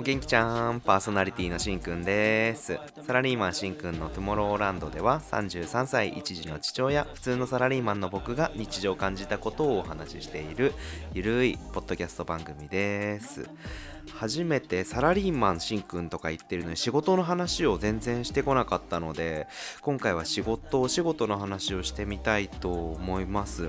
お元気ちゃんパーソナリティのしんくんです。サラリーマンしんくんのトゥモローランドでは33歳一児の父親普通のサラリーマンの僕が日常を感じたことをお話ししているゆるいポッドキャスト番組です。初めてサラリーマンしんくんとか言ってるのに仕事の話を全然してこなかったので今回は仕事お仕事の話をしてみたいと思います。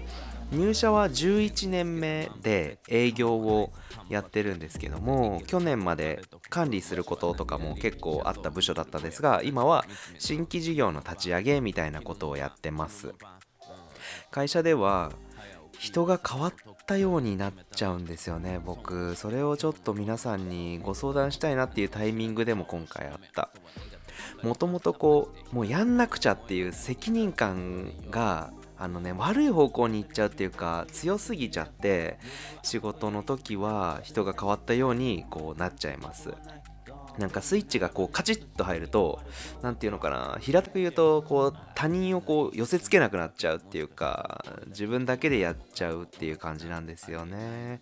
入社は11年目で営業をやってるんですけども去年まで管理することとかも結構あった部署だったんですが今は新規事業の立ち上げみたいなことをやってます。会社では人が変わったようになっちゃうんですよね僕。それをちょっと皆さんにご相談したいなっていうタイミングでも今回あった。もともとこうもうやんなくちゃっていう責任感があのね悪い方向に行っちゃうっていうか強すぎちゃって仕事の時は人が変わったようにこうなっちゃいます。なんかスイッチがこうカチッと入ると何て言うのかな平たく言うとこう他人をこう寄せつけなくなっちゃうっていうか自分だけでやっちゃうっていう感じなんですよね。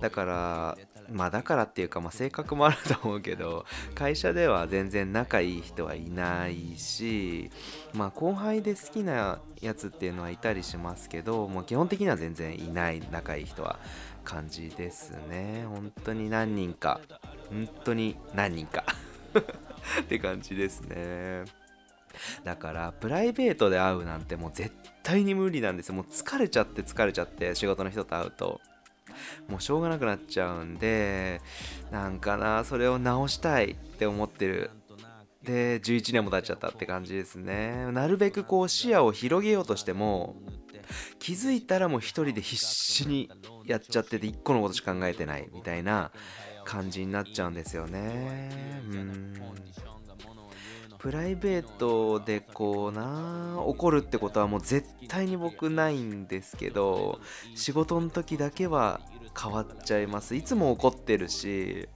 だからまあだからっていうかまあ性格もあると思うけど会社では全然仲いい人はいないしまあ後輩で好きなやつっていうのはいたりしますけどもう基本的には全然いない仲いい人は感じですね。本当に何人か。本当に何人か。って感じですね。だからプライベートで会うなんてもう絶対に無理なんですよ。もう疲れちゃって疲れちゃって仕事の人と会うと。もうしょうがなくなっちゃうんでなんかなそれを直したいって思ってる。で11年も経っちゃったって感じですね。なるべくこう視野を広げようとしても気づいたらもう一人で必死にやっちゃってて一個のことしか考えてないみたいな感じになっちゃうんですよね。うん。プライベートでこうな怒るってことはもう絶対に僕ないんですけど仕事の時だけは変わっちゃいます。いつも怒ってるし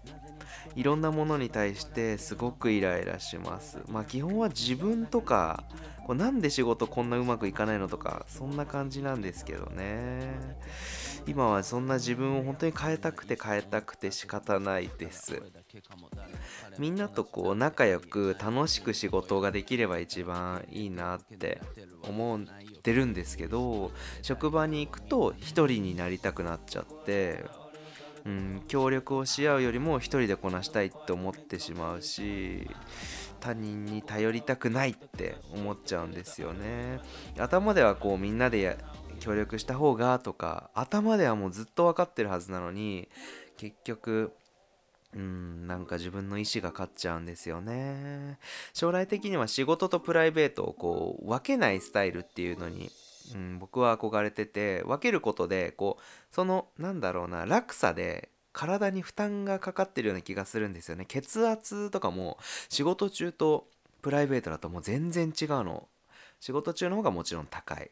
いろんなものに対してすごくイライラします。まあ基本は自分とかこなんで仕事こんなうまくいかないのとかそんな感じなんですけどね。今はそんな自分を本当に変えたくて変えたくて仕方ないです。みんなとこう仲良く楽しく仕事ができれば一番いいなって思ってるんですけど職場に行くと一人になりたくなっちゃってうん、協力をし合うよりも一人でこなしたいって思ってしまうし他人に頼りたくないって思っちゃうんですよね。頭ではこうみんなで協力した方がとか頭ではもうずっと分かってるはずなのに結局うんなんか自分の意思が勝っちゃうんですよね。将来的には仕事とプライベートをこう分けないスタイルっていうのにうん、僕は憧れてて分けることでこうそのなんだろうな落差で体に負担がかかってるような気がするんですよね血圧とかも仕事中とプライベートだともう全然違うの仕事中の方がもちろん高い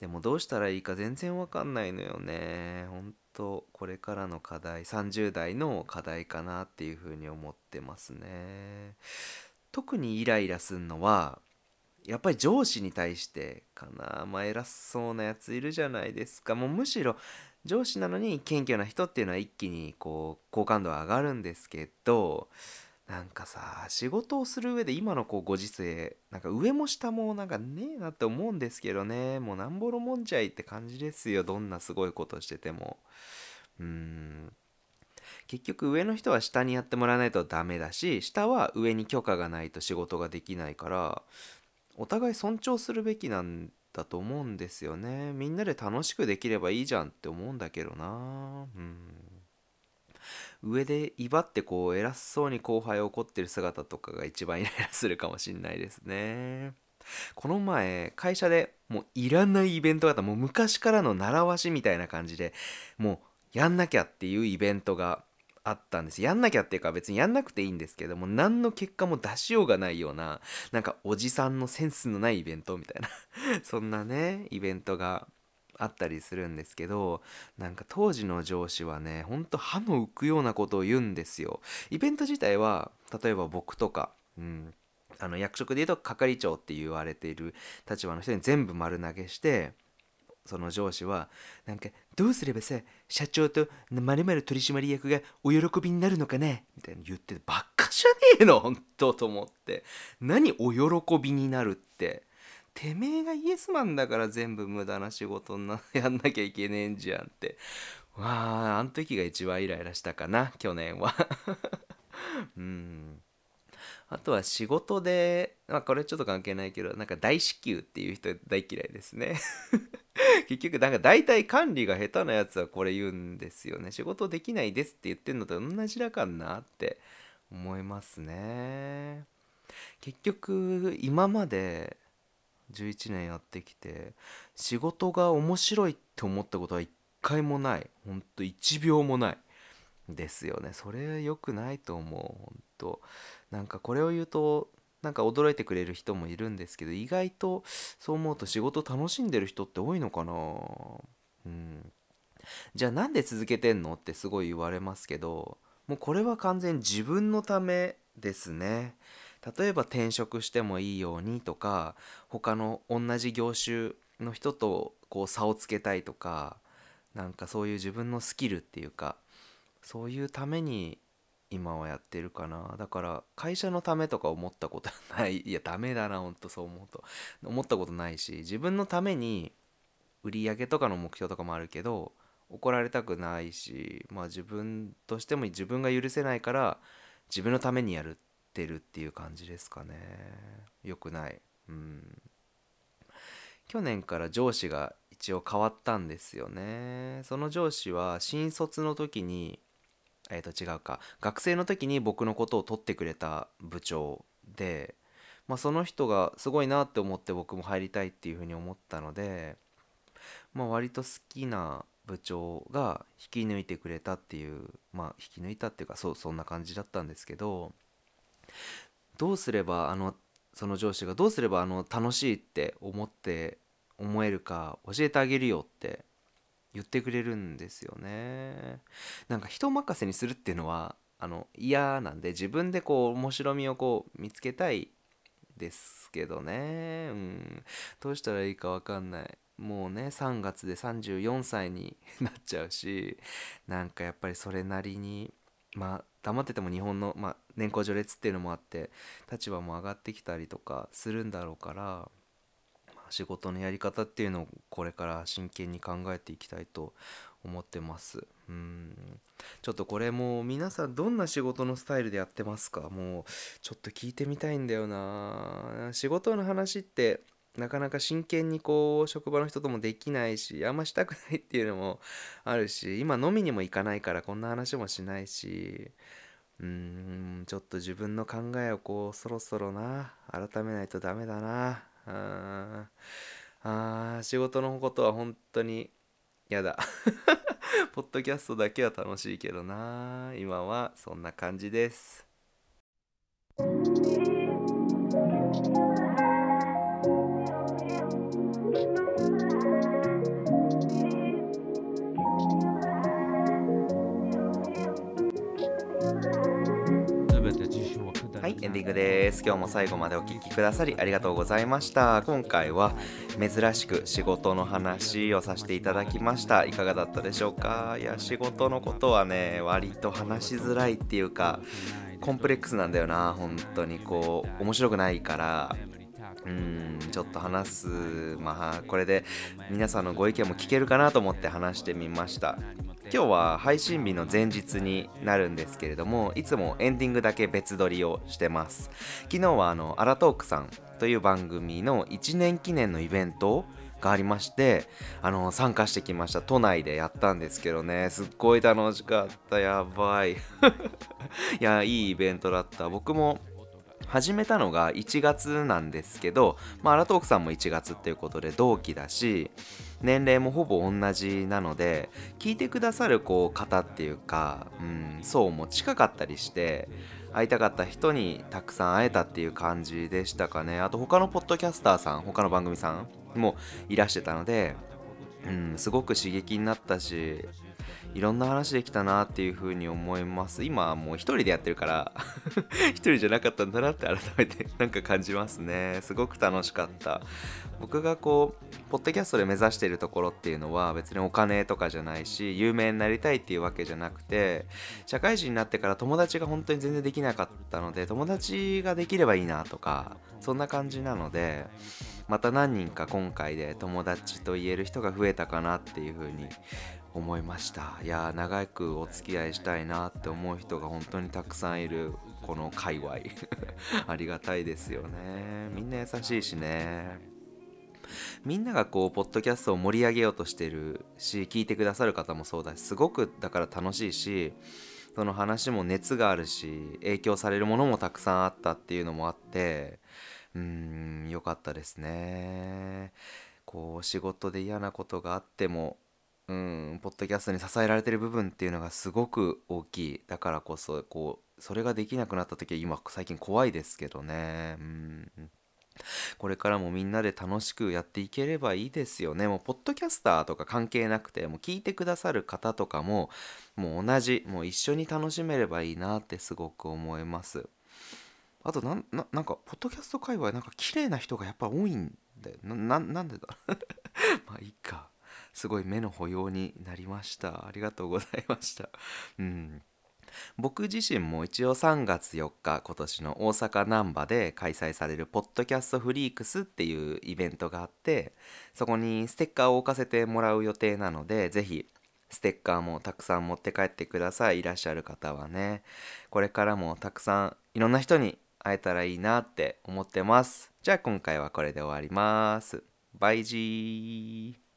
でもどうしたらいいか全然わかんないのよね。ほんとこれからの課題30代の課題かなっていうふうに思ってますね。特にイライラすんのはやっぱり上司に対してかな。まあ偉そうなやついるじゃないですか。もうむしろ上司なのに謙虚な人っていうのは一気にこう好感度は上がるんですけどなんかさ仕事をする上で今のこうご時世なんか上も下もなんかねえなって思うんですけどねもうなんぼのもんじゃいって感じですよどんなすごいことしててもうん結局上の人は下にやってもらわないとダメだし下は上に許可がないと仕事ができないからお互い尊重するべきなんだと思うんですよね。みんなで楽しくできればいいじゃんって思うんだけどな。うん。上で威張ってこう偉そうに後輩を怒ってる姿とかが一番イライラするかもしんないですね。この前会社でもういらないイベントがあった。もう昔からの習わしみたいな感じでもうやんなきゃっていうイベントがあったんです。やんなきゃっていうか別にやんなくていいんですけども何の結果も出しようがないようななんかおじさんのセンスのないイベントみたいな そんなねイベントがあったりするんですけどなんか当時の上司はねほんと歯の浮くようなことを言うんですよ。イベント自体は例えば僕とか、うん、あの役職で言うと係長って言われている立場の人に全部丸投げしてその上司はなんかどうすればさ社長とまる取締役がお喜びになるのかなみたいな言っててばっかじゃねえの本当と思って。何お喜びになるって。てめえがイエスマンだから全部無駄な仕事なやんなきゃいけねえんじゃんって。わああの時が一番イライラしたかな去年は。うん。あとは仕事で、まあこれちょっと関係ないけど、なんか大至急っていう人大嫌いですね。結局、なんか大体管理が下手なやつはこれ言うんですよね。仕事できないですって言ってんのと同じだかんなって思いますね。結局、今まで11年やってきて、仕事が面白いって思ったことは一回もない。ほんと1秒もない。ですよね。それ良くないと思う。ほんと。なんかこれを言うとなんか驚いてくれる人もいるんですけど意外とそう思うと仕事楽しんでる人って多いのかな。うん。じゃあなんで続けてんのってすごい言われますけどもうこれは完全に自分のためですね。例えば転職してもいいようにとか他の同じ業種の人とこう差をつけたいとかなんかそういう自分のスキルっていうかそういうために今はやってるかな。だから会社のためとか思ったこと ない。いやダメだなほんとそう思うと。思ったことないし自分のために売り上げとかの目標とかもあるけど怒られたくないしまあ自分としても自分が許せないから自分のためにやるってるっていう感じですかね。よくない。うん。去年から上司が一応変わったんですよね。その上司は新卒の時にえっ、ー、と違うか。学生の時に僕のことを取ってくれた部長で、まあ、その人がすごいなって思って僕も入りたいっていうふうに思ったので、まあ、割と好きな部長が引き抜いてくれたっていうまあ引き抜いたっていうかそうそんな感じだったんですけどどうすればあのその上司がどうすればあの楽しいって思って思えるか教えてあげるよって言ってくれるんですよね。なんか人任せにするっていうのはあの嫌なんで自分でこう面白みをこう見つけたいですけどね。うん。どうしたらいいか分かんない。もうね3月で34歳になっちゃうしなんかやっぱりそれなりにまあ黙ってても日本の、まあ、年功序列っていうのもあって立場も上がってきたりとかするんだろうから仕事のやり方っていうのをこれから真剣に考えていきたいと思ってます。うん。ちょっとこれもう皆さんどんな仕事のスタイルでやってますか？もうちょっと聞いてみたいんだよな。仕事の話ってなかなか真剣にこう職場の人ともできないしあんましたくないっていうのもあるし今飲みにも行かないからこんな話もしないしうーん。ちょっと自分の考えをこうそろそろな改めないとダメだな。ああ仕事のことは本当に嫌だ。ポッドキャストだけは楽しいけどな今はそんな感じです。今日も最後までお聴きくださりありがとうございました。今回は珍しく仕事の話をさせていただきました。いかがだったでしょうか？いや仕事のことはね割と話しづらいっていうかコンプレックスなんだよな。本当にこう面白くないから。うんちょっと話す。まあこれで皆さんのご意見も聞けるかなと思って話してみました。今日は配信日の前日になるんですけれどもいつもエンディングだけ別撮りをしてます。昨日はあのアラトークさんという番組の1年記念のイベントがありましてあの参加してきました。都内でやったんですけどね。すっごい楽しかった。やばい。いやいいイベントだった。僕も始めたのが1月なんですけど、まあ、アラトークさんも1月っていうことで同期だし年齢もほぼ同じなので聞いてくださるこう方っていうか、うん、層も近かったりして会いたかった人にたくさん会えたっていう感じでしたかね。あと他のポッドキャスターさん他の番組さんもいらしてたので、うん、すごく刺激になったしいろんな話できたなっていうふうに思います。今はもう一人でやってるから 一人じゃなかったんだなって改めて なんか感じますね。すごく楽しかった。僕がこうポッドキャストで目指してるところっていうのは別にお金とかじゃないし有名になりたいっていうわけじゃなくて社会人になってから友達が本当に全然できなかったので友達ができればいいなとかそんな感じなのでまた何人か今回で友達と言える人が増えたかなっていう風に思いました。いや長くお付き合いしたいなって思う人が本当にたくさんいるこの界隈。ありがたいですよね。みんな優しいしね。みんながこうポッドキャストを盛り上げようとしてるし聞いてくださる方もそうだしすごくだから楽しいしその話も熱があるし影響されるものもたくさんあったっていうのもあってうん良かったですねこう仕事で嫌なことがあってもうんポッドキャストに支えられてる部分っていうのがすごく大きいだからこそこうそれができなくなった時は今最近怖いですけどねうんこれからもみんなで楽しくやっていければいいですよね。もうポッドキャスターとか関係なくてもう聞いてくださる方とかももう同じもう一緒に楽しめればいいなってすごく思います。あとなんななんかポッドキャスト界隈なんか綺麗な人がやっぱ多いんだよ。ななんでだ？まあいいか。すごい目の保養になりました。ありがとうございました。うん。僕自身も一応3月4日今年の大阪難波で開催されるポッドキャストフリークスっていうイベントがあってそこにステッカーを置かせてもらう予定なのでぜひステッカーもたくさん持って帰ってくださいいらっしゃる方はねこれからもたくさんいろんな人に会えたらいいなって思ってます。じゃあ今回はこれで終わります。バイジー。